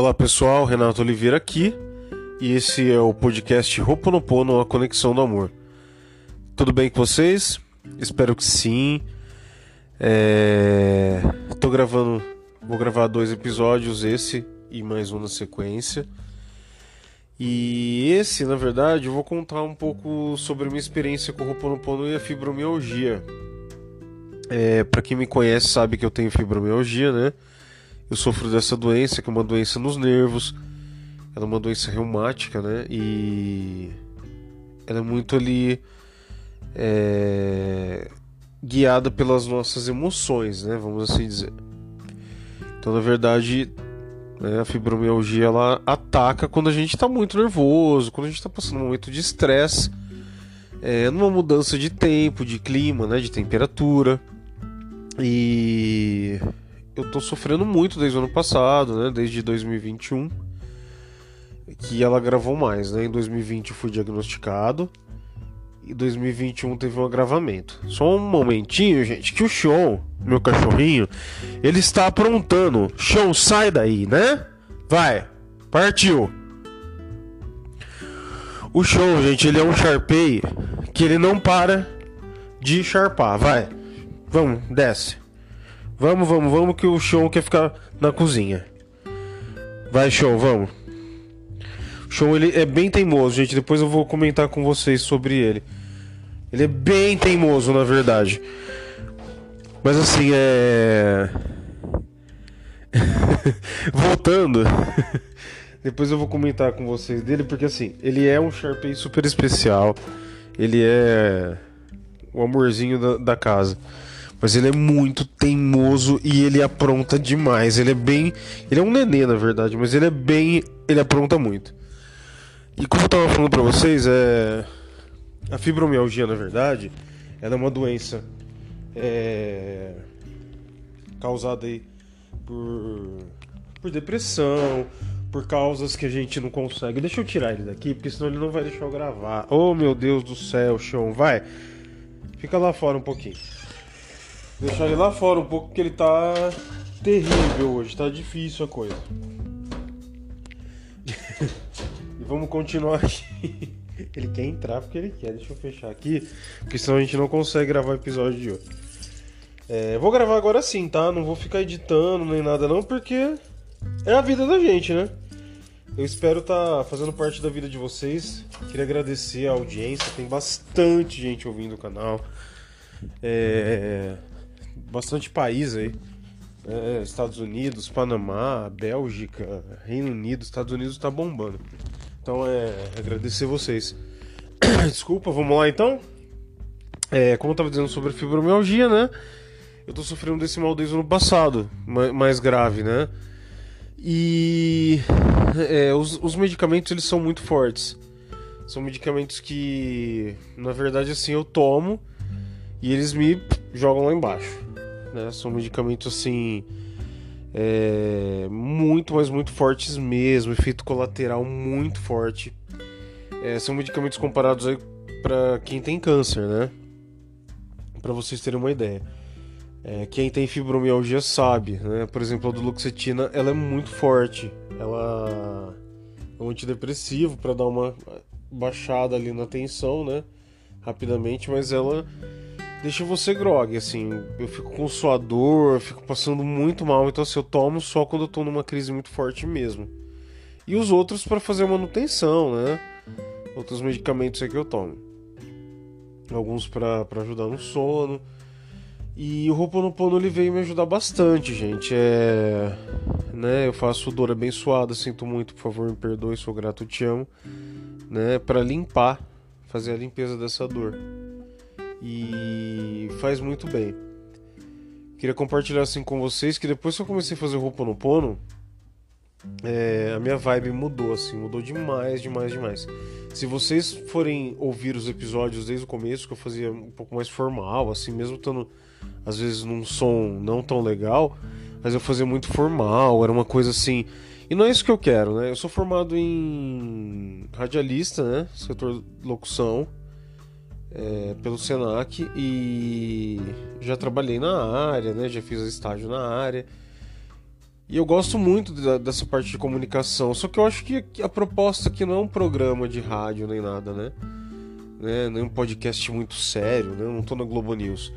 Olá pessoal, Renato Oliveira aqui e esse é o podcast Roponopono, a conexão do amor. Tudo bem com vocês? Espero que sim. É... Tô gravando, vou gravar dois episódios, esse e mais um na sequência. E esse, na verdade, eu vou contar um pouco sobre minha experiência com o Roponopono e a fibromialgia. É, para quem me conhece sabe que eu tenho fibromialgia, né? Eu sofro dessa doença, que é uma doença nos nervos. Ela é uma doença reumática, né? E ela é muito ali é... guiada pelas nossas emoções, né? Vamos assim dizer. Então, na verdade, né, a fibromialgia ela ataca quando a gente está muito nervoso, quando a gente está passando um momento de estresse, é, numa mudança de tempo, de clima, né? De temperatura. E eu tô sofrendo muito desde o ano passado, né? Desde 2021. Que ela gravou mais, né? Em 2020 eu fui diagnosticado. E 2021 teve um agravamento. Só um momentinho, gente, que o show, meu cachorrinho, ele está aprontando. Show, sai daí, né? Vai, partiu. O show, gente, ele é um Sharpei que ele não para de charpar. Vai, vamos, desce. Vamos, vamos, vamos que o show quer ficar na cozinha. Vai, show, vamos. O show ele é bem teimoso, gente. Depois eu vou comentar com vocês sobre ele. Ele é bem teimoso, na verdade. Mas assim, é. Voltando. Depois eu vou comentar com vocês dele, porque assim, ele é um Sharpei super especial. Ele é o amorzinho da, da casa. Mas ele é muito teimoso e ele apronta demais. Ele é bem. Ele é um nenê, na verdade, mas ele é bem. Ele apronta muito. E como eu tava falando pra vocês, é. A fibromialgia, na verdade, ela é uma doença é... causada aí por, por depressão, por causas que a gente não consegue. Deixa eu tirar ele daqui, porque senão ele não vai deixar eu gravar. Oh meu Deus do céu, chão, vai. Fica lá fora um pouquinho. Deixar ele lá fora um pouco porque ele tá terrível hoje, tá difícil a coisa. e vamos continuar aqui. Ele quer entrar porque ele quer. Deixa eu fechar aqui, porque senão a gente não consegue gravar o episódio de hoje. É, vou gravar agora sim, tá? Não vou ficar editando nem nada não, porque é a vida da gente, né? Eu espero estar tá fazendo parte da vida de vocês. Queria agradecer a audiência, tem bastante gente ouvindo o canal. É, bastante país aí. É, Estados Unidos, Panamá, Bélgica, Reino Unido, Estados Unidos está bombando. Então é agradecer vocês. Desculpa, vamos lá então. É, como eu tava dizendo sobre fibromialgia, né? Eu tô sofrendo desse mal desde o ano passado, mais grave, né? E é, os, os medicamentos eles são muito fortes. São medicamentos que, na verdade, assim, eu tomo e eles me jogam lá embaixo. Né? São medicamentos assim é, muito, mas muito fortes mesmo, efeito colateral muito forte. É, são medicamentos comparados aí para quem tem câncer, né? Para vocês terem uma ideia. É, quem tem fibromialgia sabe, né? Por exemplo, a duloxetina, ela é muito forte. Ela é um antidepressivo para dar uma baixada ali na tensão, né? Rapidamente, mas ela deixa você grog, assim. Eu fico com suador, eu fico passando muito mal, então assim, eu tomo só quando eu tô numa crise muito forte mesmo. E os outros para fazer manutenção, né? Outros medicamentos aí que eu tomo. Alguns para ajudar no sono. E o Roponopono ele veio me ajudar bastante, gente. É, né, eu faço dor abençoada, sinto muito, por favor, me perdoe, sou grato, te amo, né, para limpar, fazer a limpeza dessa dor e faz muito bem. Queria compartilhar assim com vocês que depois que eu comecei a fazer roupa no pono, é, a minha vibe mudou assim, mudou demais, demais, demais. Se vocês forem ouvir os episódios desde o começo, que eu fazia um pouco mais formal, assim, mesmo estando às vezes num som não tão legal, mas eu fazia muito formal, era uma coisa assim. E não é isso que eu quero, né? Eu sou formado em radialista, né? Setor locução é, pelo Senac e já trabalhei na área, né? Já fiz estágio na área. E eu gosto muito da, dessa parte de comunicação. Só que eu acho que a proposta aqui não é um programa de rádio nem nada, né? né? Nem um podcast muito sério, né? Eu não tô na Globo News.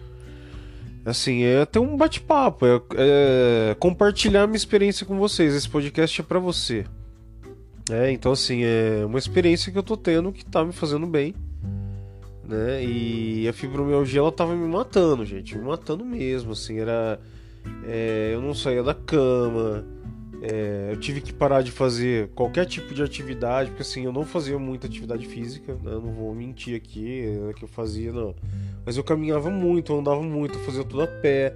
Assim, é ter um bate-papo, é, é, compartilhar minha experiência com vocês. Esse podcast é para você. É, então assim, é uma experiência que eu tô tendo que tá me fazendo bem, né? E a fibromialgia ela tava me matando, gente, me matando mesmo, assim, era é, eu não saía da cama, é, eu tive que parar de fazer qualquer tipo de atividade, porque assim, eu não fazia muita atividade física, né? não vou mentir aqui, é que eu fazia, não. Mas eu caminhava muito, eu andava muito, eu fazia tudo a pé.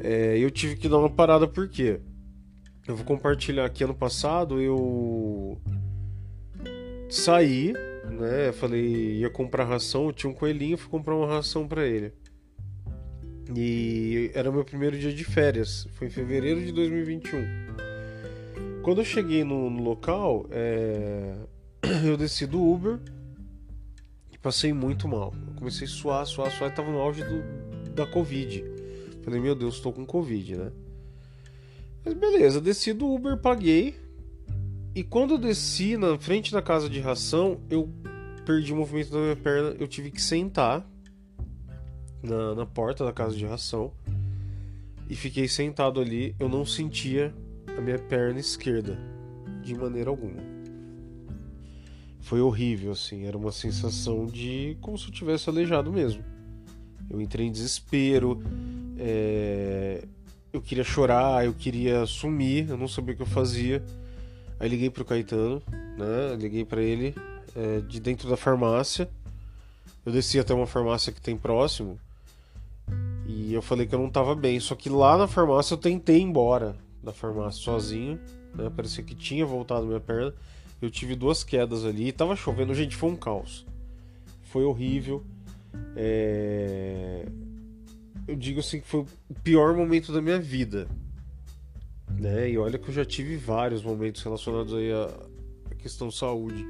É, eu tive que dar uma parada por quê? Eu vou compartilhar aqui ano passado eu saí, né? Falei, ia comprar ração, eu tinha um coelhinho, fui comprar uma ração para ele. E era meu primeiro dia de férias, foi em fevereiro de 2021. Quando eu cheguei no, no local, é... eu desci do Uber e passei muito mal. Eu comecei a suar, suar, suar, e tava no auge do, da Covid. Falei, meu Deus, estou com Covid, né? Mas beleza, desci do Uber, paguei. E quando eu desci na frente da casa de ração, eu perdi o movimento da minha perna. Eu tive que sentar na, na porta da casa de ração. E fiquei sentado ali. Eu não sentia a minha perna esquerda de maneira alguma. Foi horrível, assim. Era uma sensação de como se eu tivesse aleijado mesmo. Eu entrei em desespero. É eu queria chorar, eu queria sumir, eu não sabia o que eu fazia. Aí liguei pro Caetano, né? Liguei para ele é, de dentro da farmácia. Eu desci até uma farmácia que tem próximo. E eu falei que eu não tava bem. Só que lá na farmácia eu tentei ir embora da farmácia sozinho. Né? Parecia que tinha voltado minha perna. Eu tive duas quedas ali. Tava chovendo, gente, foi um caos. Foi horrível. É eu digo assim que foi o pior momento da minha vida. Né? E olha que eu já tive vários momentos relacionados aí à questão saúde.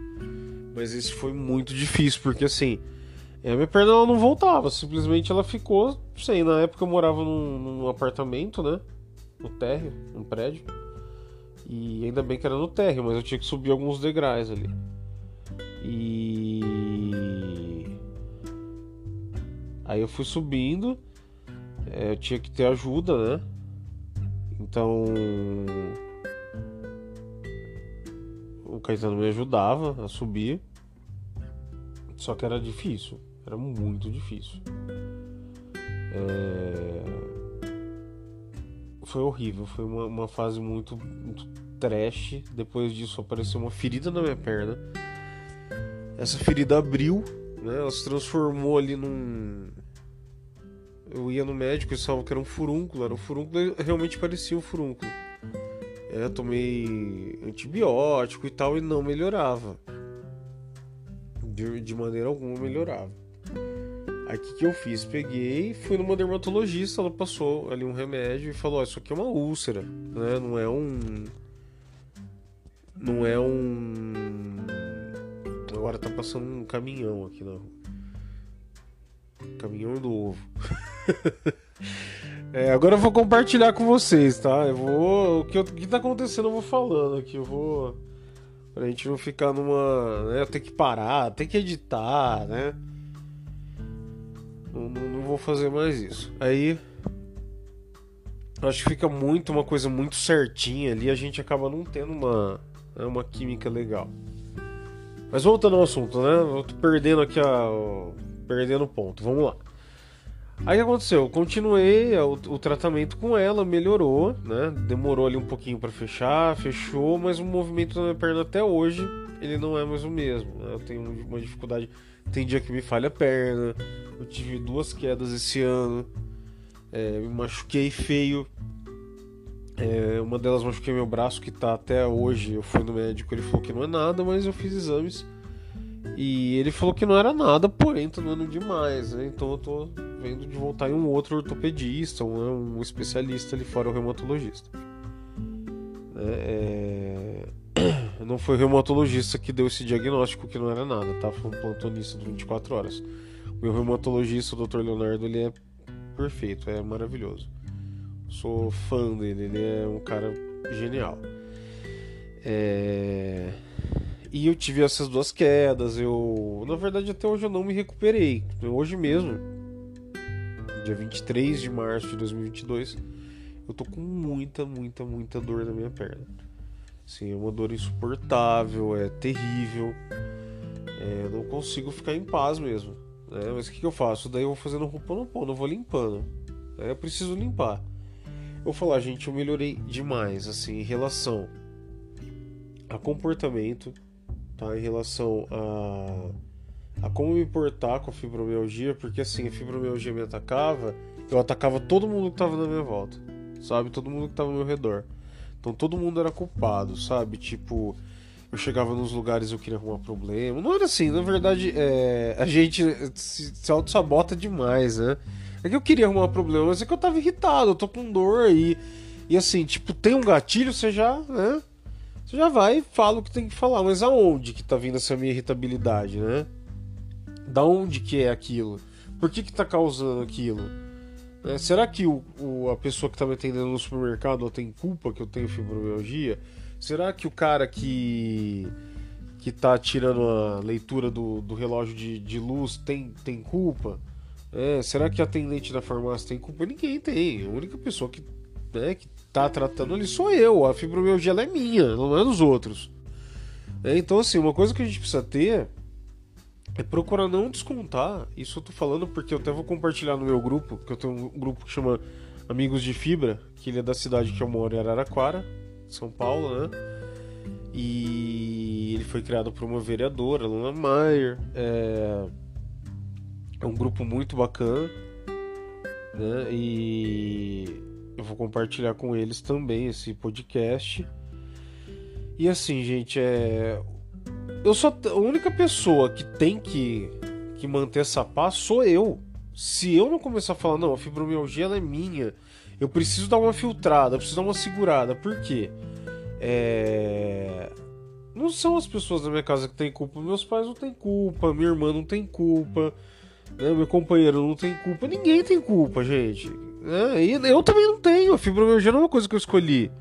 Mas esse foi muito difícil, porque assim, a minha perna ela não voltava, simplesmente ela ficou sei. Na época eu morava num, num apartamento, né? No térreo, num prédio. E ainda bem que era no térreo, mas eu tinha que subir alguns degraus ali. E. Aí eu fui subindo é, eu tinha que ter ajuda, né? Então o Caetano me ajudava a subir, só que era difícil, era muito difícil. É... Foi horrível, foi uma, uma fase muito, muito trash. Depois disso apareceu uma ferida na minha perna. Essa ferida abriu, né? Ela se transformou ali num eu ia no médico e falava que era um furúnculo. Era um furúnculo, realmente parecia um furúnculo. É, tomei antibiótico e tal e não melhorava. De, de maneira alguma melhorava. Aí o que, que eu fiz? Peguei, fui numa dermatologista, ela passou ali um remédio e falou: oh, Isso aqui é uma úlcera, né? Não é um. Não é um. Agora tá passando um caminhão aqui na rua. Caminhão do ovo. é, agora eu vou compartilhar com vocês, tá? Eu vou. O que, o que tá acontecendo eu vou falando aqui. Eu vou. Pra gente não ficar numa. Né, eu tenho que parar, tem que editar, né? Não, não, não vou fazer mais isso. Aí. Acho que fica muito uma coisa muito certinha ali, a gente acaba não tendo uma, né, uma química legal. Mas voltando ao assunto, né? Eu tô perdendo aqui a. perdendo o ponto. Vamos lá. Aí aconteceu? Eu continuei o, o, tratamento com ela, melhorou, né? Demorou ali um pouquinho para fechar, fechou, mas o movimento da minha perna até hoje ele não é mais o mesmo. Né? Eu tenho uma dificuldade. Tem dia que me falha a perna. Eu tive duas quedas esse ano. É, me machuquei feio. É, uma delas machuquei meu braço, que tá até hoje. Eu fui no médico, ele falou que não é nada, mas eu fiz exames. E ele falou que não era nada, porém tá doendo demais, né? Então eu tô vendo de voltar em um outro ortopedista, um, um especialista ali fora, o reumatologista. É... é não foi o reumatologista que deu esse diagnóstico que não era nada, tá? Foi um plantonista de 24 horas. O meu reumatologista, o Dr. Leonardo, ele é perfeito, é maravilhoso. Sou fã dele, ele é um cara genial. É... E eu tive essas duas quedas. Eu, na verdade, até hoje eu não me recuperei. Hoje mesmo, dia 23 de março de 2022, eu tô com muita, muita, muita dor na minha perna. Sim, é uma dor insuportável, é terrível. É, não consigo ficar em paz mesmo. Né? Mas o que, que, eu faço? Daí eu vou fazendo roupa no pão, eu vou limpando. Aí eu preciso limpar. Eu vou falar, gente, eu melhorei demais, assim, em relação a comportamento, tá? Em relação a, a como me portar com a fibromialgia, porque assim, a fibromialgia me atacava, eu atacava todo mundo que tava na minha volta, sabe? Todo mundo que tava ao meu redor. Então todo mundo era culpado, sabe? Tipo, eu chegava nos lugares eu queria arrumar problema. Não era assim, na verdade, é, a gente se, se auto-sabota demais, né? É que eu queria arrumar problema, mas é que eu tava irritado, eu tô com dor e. E assim, tipo, tem um gatilho, você já, né? Você já vai e fala o que tem que falar, mas aonde que tá vindo essa minha irritabilidade, né? Da onde que é aquilo? Por que que tá causando aquilo? É, será que o, o, a pessoa que tá me atendendo no supermercado tem culpa que eu tenho fibromialgia? Será que o cara que que tá tirando a leitura do, do relógio de, de luz tem, tem culpa? É, será que a atendente da farmácia tem culpa? Ninguém tem. A única pessoa que, né, que tá tratando ali sou eu. A fibromialgia ela é minha, não é dos outros. É, então, assim, uma coisa que a gente precisa ter é procurar não descontar. Isso eu tô falando porque eu até vou compartilhar no meu grupo, que eu tenho um grupo que chama Amigos de Fibra, que ele é da cidade que eu moro, em Araraquara, São Paulo, né? E ele foi criado por uma vereadora, Luna Maier. É, é um grupo muito bacana, né? E eu vou compartilhar com eles também esse podcast. E assim, gente, é. Eu sou a única pessoa que tem que, que manter essa paz sou eu. Se eu não começar a falar, não, a fibromialgia ela é minha, eu preciso dar uma filtrada, eu preciso dar uma segurada. Por quê? É... Não são as pessoas da minha casa que têm culpa. Meus pais não têm culpa, minha irmã não tem culpa, né? meu companheiro não tem culpa. Ninguém tem culpa, gente. É, eu também não tenho. A fibromialgia não é uma coisa que eu escolhi.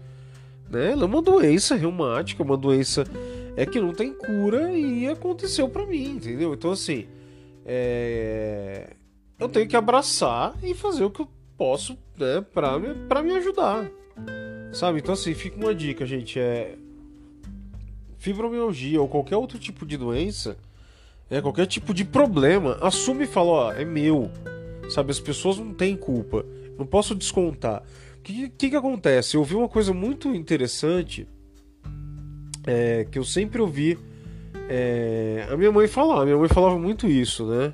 Né? Ela é uma doença reumática, uma doença é que não tem cura e aconteceu para mim, entendeu? Então assim, é... eu tenho que abraçar e fazer o que eu posso, né, para me, pra me ajudar. Sabe? Então assim, fica uma dica, gente, é fibromialgia ou qualquer outro tipo de doença, é qualquer tipo de problema, assume e fala, ó, é meu. Sabe, as pessoas não têm culpa. Não posso descontar. O que, que, que acontece? Eu ouvi uma coisa muito interessante é, que eu sempre ouvi é, a minha mãe falar. A minha mãe falava muito isso, né?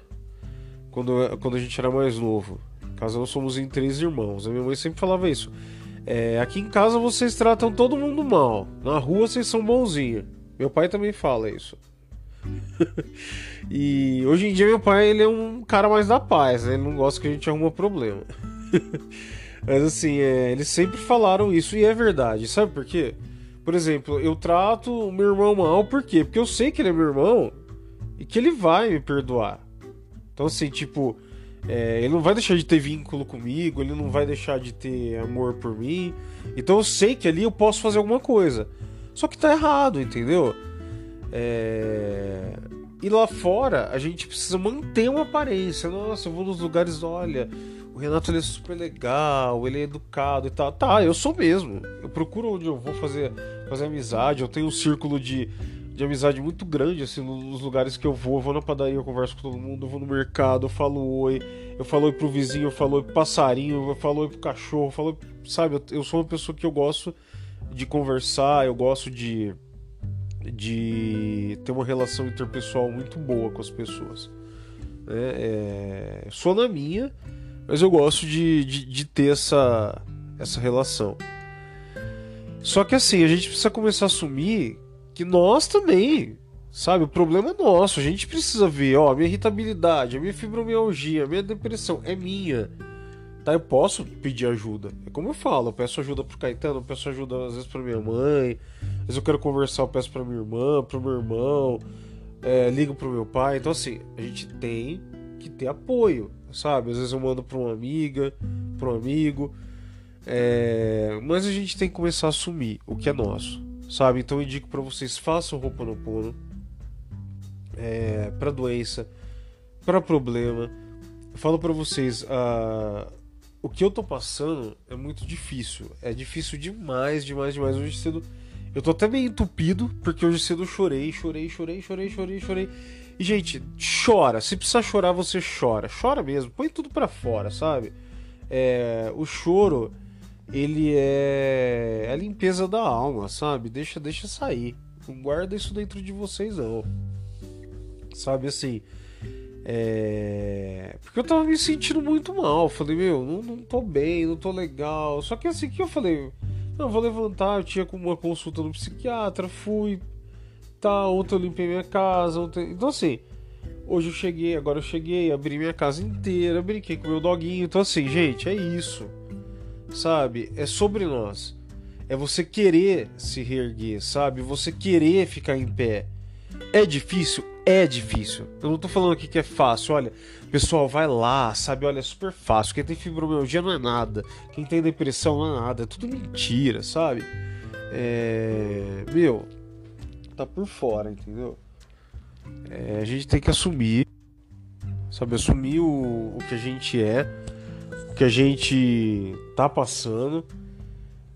Quando, quando a gente era mais novo. Em casa nós somos em três irmãos. A minha mãe sempre falava isso. É, aqui em casa vocês tratam todo mundo mal. Na rua vocês são bonzinhos. Meu pai também fala isso. e hoje em dia meu pai ele é um cara mais da paz, né? Ele não gosta que a gente arruma problema. Mas assim, é, eles sempre falaram isso e é verdade. Sabe por quê? Por exemplo, eu trato o meu irmão mal, por quê? Porque eu sei que ele é meu irmão e que ele vai me perdoar. Então, assim, tipo, é, ele não vai deixar de ter vínculo comigo, ele não vai deixar de ter amor por mim. Então eu sei que ali eu posso fazer alguma coisa. Só que tá errado, entendeu? É... E lá fora a gente precisa manter uma aparência. Nossa, eu vou nos lugares, olha, Renato ele é super legal, ele é educado e tal. Tá, eu sou mesmo. Eu procuro onde eu vou fazer, fazer amizade. Eu tenho um círculo de, de amizade muito grande, assim, nos lugares que eu vou. Eu vou na padaria, eu converso com todo mundo, eu vou no mercado, eu falo oi, eu falo oi pro vizinho, eu falo oi pro passarinho, eu falo oi pro cachorro, eu falo, sabe, eu, eu sou uma pessoa que eu gosto de conversar, eu gosto de de ter uma relação interpessoal muito boa com as pessoas. É, é, sou na minha, mas eu gosto de, de, de, ter essa, essa relação. Só que assim, a gente precisa começar a assumir que nós também, sabe? O problema é nosso. A gente precisa ver, ó, a minha irritabilidade, a minha fibromialgia, a minha depressão é minha. Tá, eu posso pedir ajuda. É como eu falo, eu peço ajuda pro Caetano, eu peço ajuda às vezes pra minha mãe, às vezes eu quero conversar, eu peço pra minha irmã, pro meu irmão, é, ligo pro meu pai. Então assim, a gente tem que ter apoio sabe? Às vezes eu mando para uma amiga, para um amigo. É, mas a gente tem que começar a assumir o que é nosso, sabe? Então eu indico para vocês façam roupa no pono é, para doença, para problema. Eu falo para vocês, a, o que eu tô passando é muito difícil. É difícil demais, demais, demais. Hoje cedo eu tô até meio entupido, porque hoje cedo eu chorei, chorei, chorei, chorei, chorei, chorei. E, gente, chora. Se precisar chorar, você chora. Chora mesmo. Põe tudo para fora, sabe? É, o choro ele é a limpeza da alma, sabe? Deixa, deixa sair. Não guarda isso dentro de vocês não. Sabe assim, é... Porque eu tava me sentindo muito mal. Falei, meu, não, não tô bem, não tô legal. Só que assim que eu falei, não, vou levantar. Eu tinha uma consulta no psiquiatra, fui. Tá, ontem eu limpei minha casa. Ontem... Então assim, hoje eu cheguei, agora eu cheguei, abri minha casa inteira, brinquei com meu doguinho. Então assim, gente, é isso sabe? É sobre nós. É você querer se reerguer, sabe? Você querer ficar em pé. É difícil? É difícil. Eu não tô falando aqui que é fácil. Olha, pessoal, vai lá, sabe? Olha, é super fácil. Quem tem fibromialgia não é nada. Quem tem depressão não é nada. É tudo mentira, sabe? É... Meu, tá por fora, entendeu? É, a gente tem que assumir, sabe? Assumir o, o que a gente é que a gente tá passando.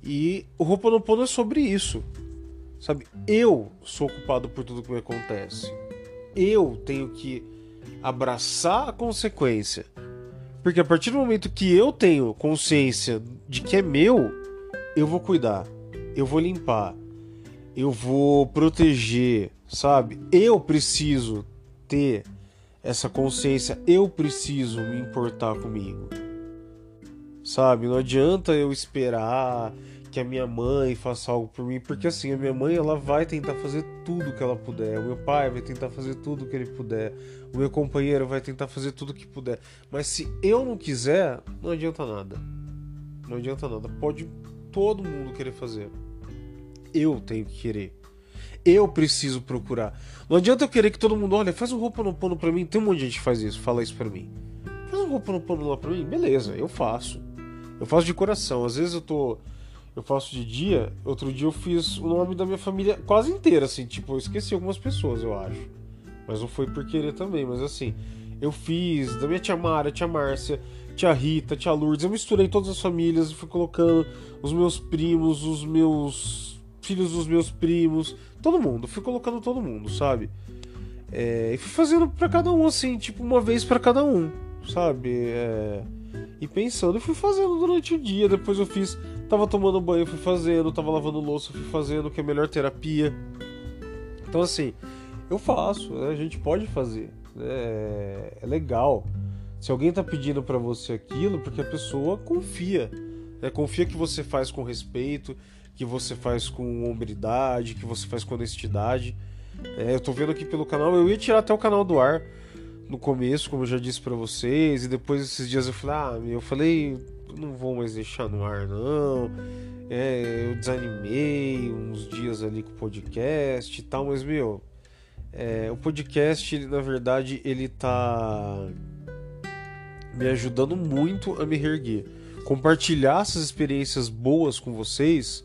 E o Ho'oponopono é sobre isso. Sabe? Eu sou culpado por tudo que me acontece. Eu tenho que abraçar a consequência. Porque a partir do momento que eu tenho consciência de que é meu, eu vou cuidar, eu vou limpar, eu vou proteger, sabe? Eu preciso ter essa consciência, eu preciso me importar comigo sabe? Não adianta eu esperar que a minha mãe faça algo por mim, porque assim, a minha mãe ela vai tentar fazer tudo que ela puder, o meu pai vai tentar fazer tudo que ele puder, o meu companheiro vai tentar fazer tudo que puder. Mas se eu não quiser, não adianta nada. Não adianta nada. Pode todo mundo querer fazer. Eu tenho que querer. Eu preciso procurar. Não adianta eu querer que todo mundo, olha, faz um roupa no pano pra mim. Tem um monte de gente que faz isso, fala isso pra mim. Faz um roupa no pano lá pra mim? Beleza, eu faço. Eu faço de coração. Às vezes eu tô. Eu faço de dia. Outro dia eu fiz o nome da minha família quase inteira, assim. Tipo, eu esqueci algumas pessoas, eu acho. Mas não foi por querer também. Mas assim, eu fiz da minha tia Mara, tia Márcia, tia Rita, tia Lourdes. Eu misturei todas as famílias e fui colocando os meus primos, os meus filhos dos meus primos, todo mundo. Fui colocando todo mundo, sabe? É, e fui fazendo para cada um, assim, tipo, uma vez para cada um, sabe? É e pensando, eu fui fazendo durante o dia. Depois eu fiz, tava tomando banho, fui fazendo, tava lavando louça, fui fazendo, que é a melhor terapia. Então, assim, eu faço, né? a gente pode fazer. É, é legal. Se alguém tá pedindo para você aquilo, porque a pessoa confia. Né? Confia que você faz com respeito, que você faz com hombridade, que você faz com honestidade. É, eu tô vendo aqui pelo canal, eu ia tirar até o canal do ar no começo, como eu já disse para vocês, e depois esses dias eu falei, ah, eu falei, não vou mais deixar no ar não. É, eu desanimei uns dias ali com o podcast e tal, mas meu, é, o podcast, na verdade, ele tá me ajudando muito a me reerguer. Compartilhar essas experiências boas com vocês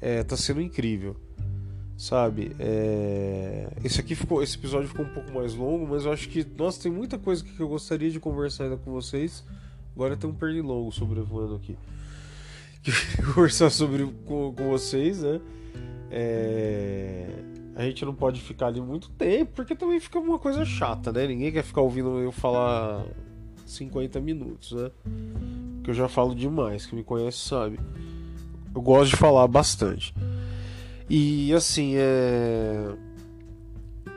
é, tá sendo incrível sabe? É... Esse aqui ficou, esse episódio ficou um pouco mais longo, mas eu acho que, nossa, tem muita coisa que eu gostaria de conversar ainda com vocês. Agora tem um pernilongo sobrevoando aqui. conversar sobre com, com vocês, né? É... A gente não pode ficar ali muito tempo, porque também fica uma coisa chata, né? Ninguém quer ficar ouvindo eu falar 50 minutos, né? Que eu já falo demais, quem me conhece sabe. Eu gosto de falar bastante. E assim, é...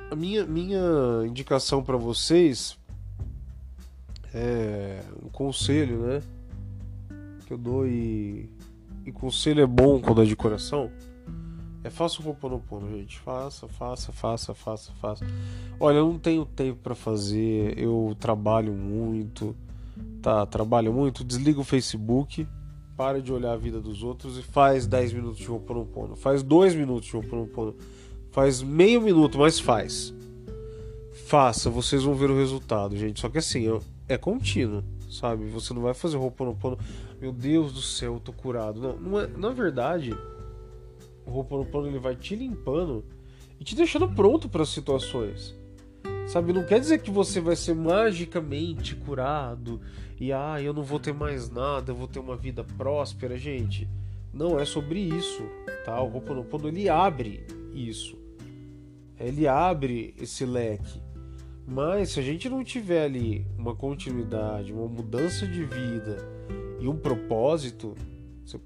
a minha, minha indicação para vocês é um conselho, né? Que eu dou e, e conselho é bom quando é de coração. É faça o Ho'oponopono, gente. Faça, faça, faça, faça, faça. Olha, eu não tenho tempo para fazer, eu trabalho muito, tá? Trabalho muito, desliga o Facebook, para de olhar a vida dos outros e faz 10 minutos de Ho'oponopono. Faz 2 minutos de Ho'oponopono. Faz meio minuto, mas faz. Faça, vocês vão ver o resultado, gente. Só que assim, é contínuo, sabe? Você não vai fazer Ho'oponopono, meu Deus do céu, eu tô curado. Não, não é, na verdade, o Ho'oponopono ele vai te limpando e te deixando pronto para situações. Sabe, não quer dizer que você vai ser magicamente curado e ah, eu não vou ter mais nada, eu vou ter uma vida próspera, gente. Não é sobre isso, tá? O Ho'oponopono ele abre isso. Ele abre esse leque. Mas se a gente não tiver ali uma continuidade, uma mudança de vida e um propósito,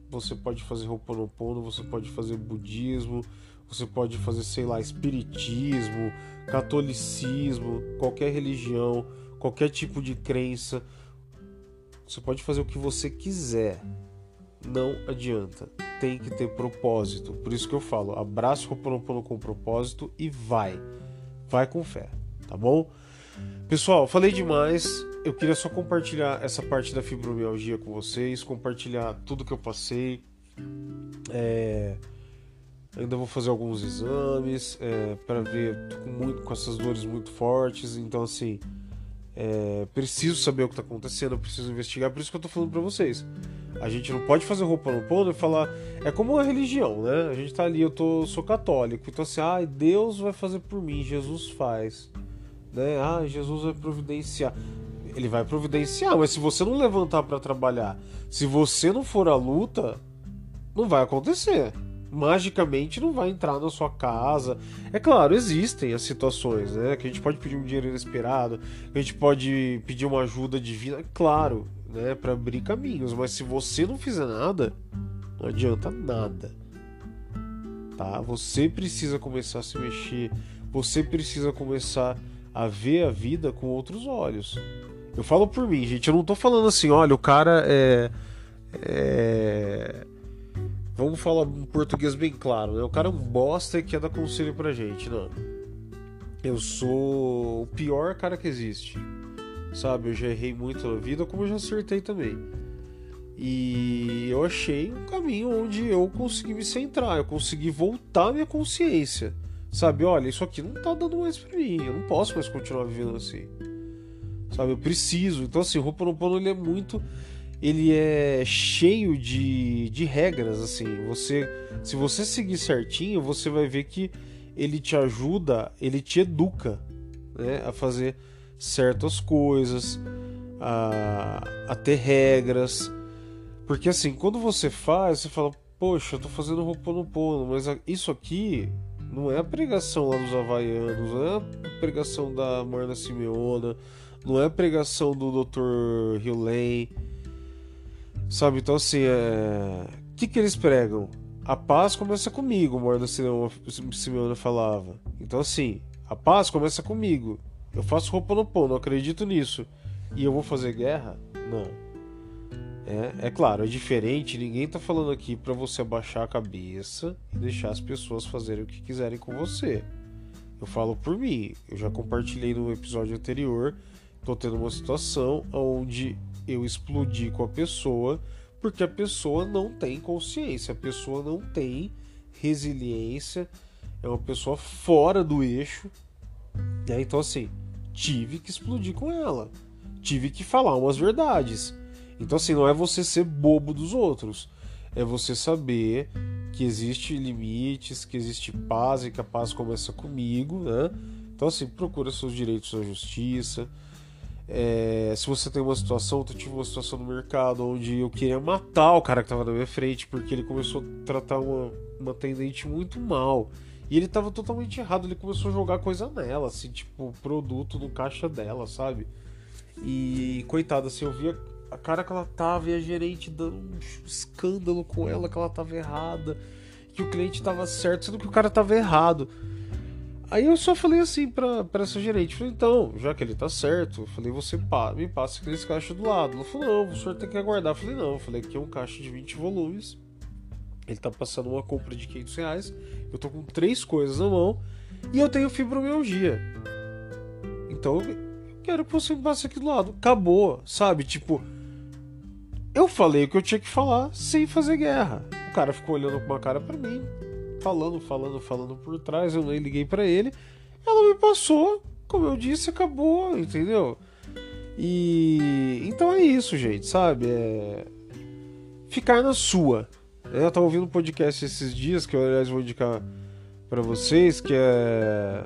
você pode fazer Ho'oponopono, você pode fazer budismo, você pode fazer, sei lá, espiritismo, catolicismo, qualquer religião, qualquer tipo de crença. Você pode fazer o que você quiser. Não adianta. Tem que ter propósito. Por isso que eu falo, abraça o Ho'oponopono com propósito e vai. Vai com fé tá bom? Pessoal, falei demais. Eu queria só compartilhar essa parte da fibromialgia com vocês, compartilhar tudo que eu passei. É... Ainda vou fazer alguns exames é, para ver. Tô com, muito, com essas dores muito fortes, então assim. É, preciso saber o que está acontecendo, preciso investigar, por isso que eu estou falando para vocês. A gente não pode fazer roupa no pano e falar. É como uma religião, né? A gente está ali, eu tô, sou católico, então assim, ah, Deus vai fazer por mim, Jesus faz né? Ah, Jesus vai providenciar. Ele vai providenciar, mas se você não levantar para trabalhar, se você não for à luta, não vai acontecer. Magicamente não vai entrar na sua casa. É claro, existem as situações, né? Que a gente pode pedir um dinheiro inesperado, que a gente pode pedir uma ajuda divina, é claro, né? Para abrir caminhos. Mas se você não fizer nada, não adianta nada. Tá? Você precisa começar a se mexer. Você precisa começar a ver a vida com outros olhos. Eu falo por mim, gente. Eu não tô falando assim, olha, o cara é. é... Vamos falar um português bem claro, né? O cara é um bosta e quer dar conselho pra gente, não. Eu sou o pior cara que existe. Sabe? Eu já errei muito na vida, como eu já acertei também. E eu achei um caminho onde eu consegui me centrar, eu consegui voltar minha consciência. Sabe, olha, isso aqui não tá dando mais pra mim, eu não posso mais continuar vivendo assim. Sabe, eu preciso. Então, assim, o Ho'oponopono ele é muito. Ele é cheio de, de regras, assim. Você, se você seguir certinho, você vai ver que ele te ajuda, ele te educa né, a fazer certas coisas, a, a ter regras. Porque assim, quando você faz, você fala, poxa, eu tô fazendo Ho'oponopono, mas isso aqui não é a pregação lá dos Havaianos, não é a pregação da Marna Simeona, não é a pregação do Dr. Hewley. Sabe? Então, assim, é... o que, que eles pregam? A paz começa comigo, Marna Simeona falava. Então, assim, a paz começa comigo. Eu faço roupa no pão, não acredito nisso. E eu vou fazer guerra? Não. É, é claro, é diferente. Ninguém tá falando aqui para você abaixar a cabeça e deixar as pessoas fazerem o que quiserem com você. Eu falo por mim. Eu já compartilhei no episódio anterior. Tô tendo uma situação onde eu explodi com a pessoa porque a pessoa não tem consciência, a pessoa não tem resiliência, é uma pessoa fora do eixo. Né? Então, assim, tive que explodir com ela, tive que falar umas verdades. Então, assim, não é você ser bobo dos outros, é você saber que existe limites, que existe paz e que a paz começa comigo, né? Então, assim, procura seus direitos na justiça. É, se você tem uma situação, eu tive uma situação no mercado onde eu queria matar o cara que estava na minha frente porque ele começou a tratar uma, uma atendente muito mal. E ele estava totalmente errado, ele começou a jogar coisa nela, assim, tipo, produto no caixa dela, sabe? E coitada, assim, eu via a cara que ela tava e a gerente dando um escândalo com ela que ela tava errada, que o cliente tava certo, sendo que o cara tava errado. Aí eu só falei assim pra, pra essa gerente, falei, então, já que ele tá certo, eu falei, você pa me passa aqueles caixas do lado. Ela falou, não, o senhor tem que aguardar. Eu falei, não, eu falei, aqui é um caixa de 20 volumes. Ele tá passando uma compra de 500 reais. Eu tô com três coisas na mão e eu tenho fibromialgia. Então, eu quero que você me passe aqui do lado. Acabou, sabe? Tipo, eu falei o que eu tinha que falar sem fazer guerra. O cara ficou olhando com uma cara para mim, falando, falando, falando por trás. Eu nem liguei para ele. Ela me passou, como eu disse, acabou, entendeu? E então é isso, gente, sabe? É... Ficar na sua. Eu tava ouvindo um podcast esses dias, que eu, aliás, vou indicar para vocês, que é.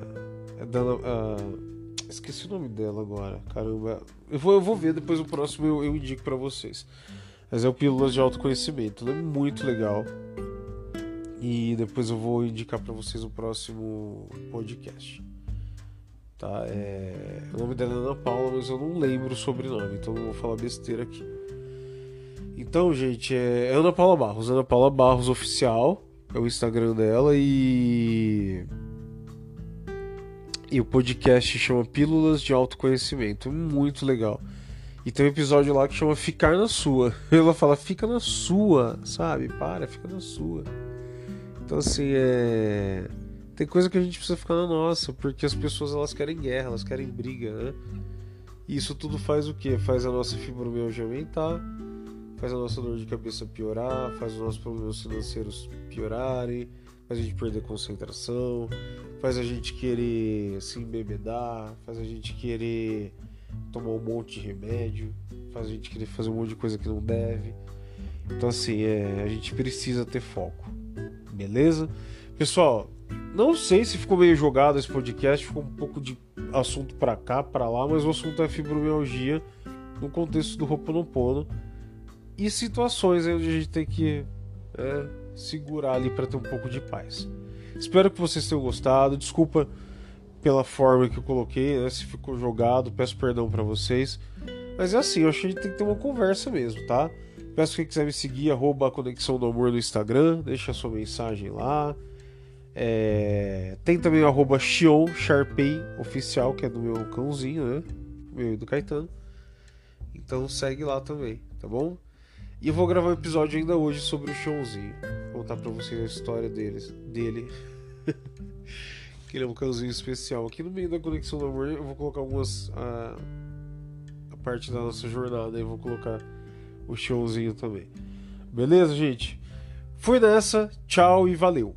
é da, uh... Esqueci o nome dela agora, caramba. Eu vou, eu vou ver, depois o próximo eu, eu indico para vocês. Mas é o Pílulas de Autoconhecimento. É muito legal. E depois eu vou indicar para vocês o próximo podcast. Tá? É... O nome dela é Ana Paula, mas eu não lembro o sobrenome, então não vou falar besteira aqui. Então, gente, é Ana Paula Barros. Ana Paula Barros Oficial é o Instagram dela e. E o podcast chama Pílulas de Autoconhecimento. Muito legal. E tem um episódio lá que chama Ficar na Sua. Ela fala, fica na sua, sabe? Para, fica na sua. Então, assim, é. Tem coisa que a gente precisa ficar na nossa, porque as pessoas elas querem guerra, elas querem briga, né? E isso tudo faz o quê? Faz a nossa fibromialgia aumentar, faz a nossa dor de cabeça piorar, faz os nossos problemas financeiros piorarem, faz a gente perder concentração, faz a gente querer se embebedar, faz a gente querer tomar um monte de remédio, faz a gente querer fazer um monte de coisa que não deve. Então, assim, é, a gente precisa ter foco, beleza? Pessoal, não sei se ficou meio jogado esse podcast, ficou um pouco de assunto para cá, para lá, mas o assunto é fibromialgia no contexto do Ho'oponopono e situações onde a gente tem que é, segurar ali para ter um pouco de paz. Espero que vocês tenham gostado. Desculpa pela forma que eu coloquei, né? Se ficou jogado, peço perdão para vocês. Mas é assim, eu acho que tem que ter uma conversa mesmo, tá? Peço que quiser me seguir, arroba Conexão do Amor no Instagram, deixa sua mensagem lá. É... Tem também o arroba Xion Sharpei Oficial, que é do meu cãozinho, né? Meu e do Caetano. Então segue lá também, tá bom? E eu vou gravar um episódio ainda hoje sobre o Xionzinho. Contar pra vocês a história deles, dele. que ele é um cãozinho especial. Aqui no meio da Conexão do Amor eu vou colocar algumas. A, a parte da nossa jornada. Eu vou colocar o showzinho também. Beleza, gente? Fui nessa, tchau e valeu!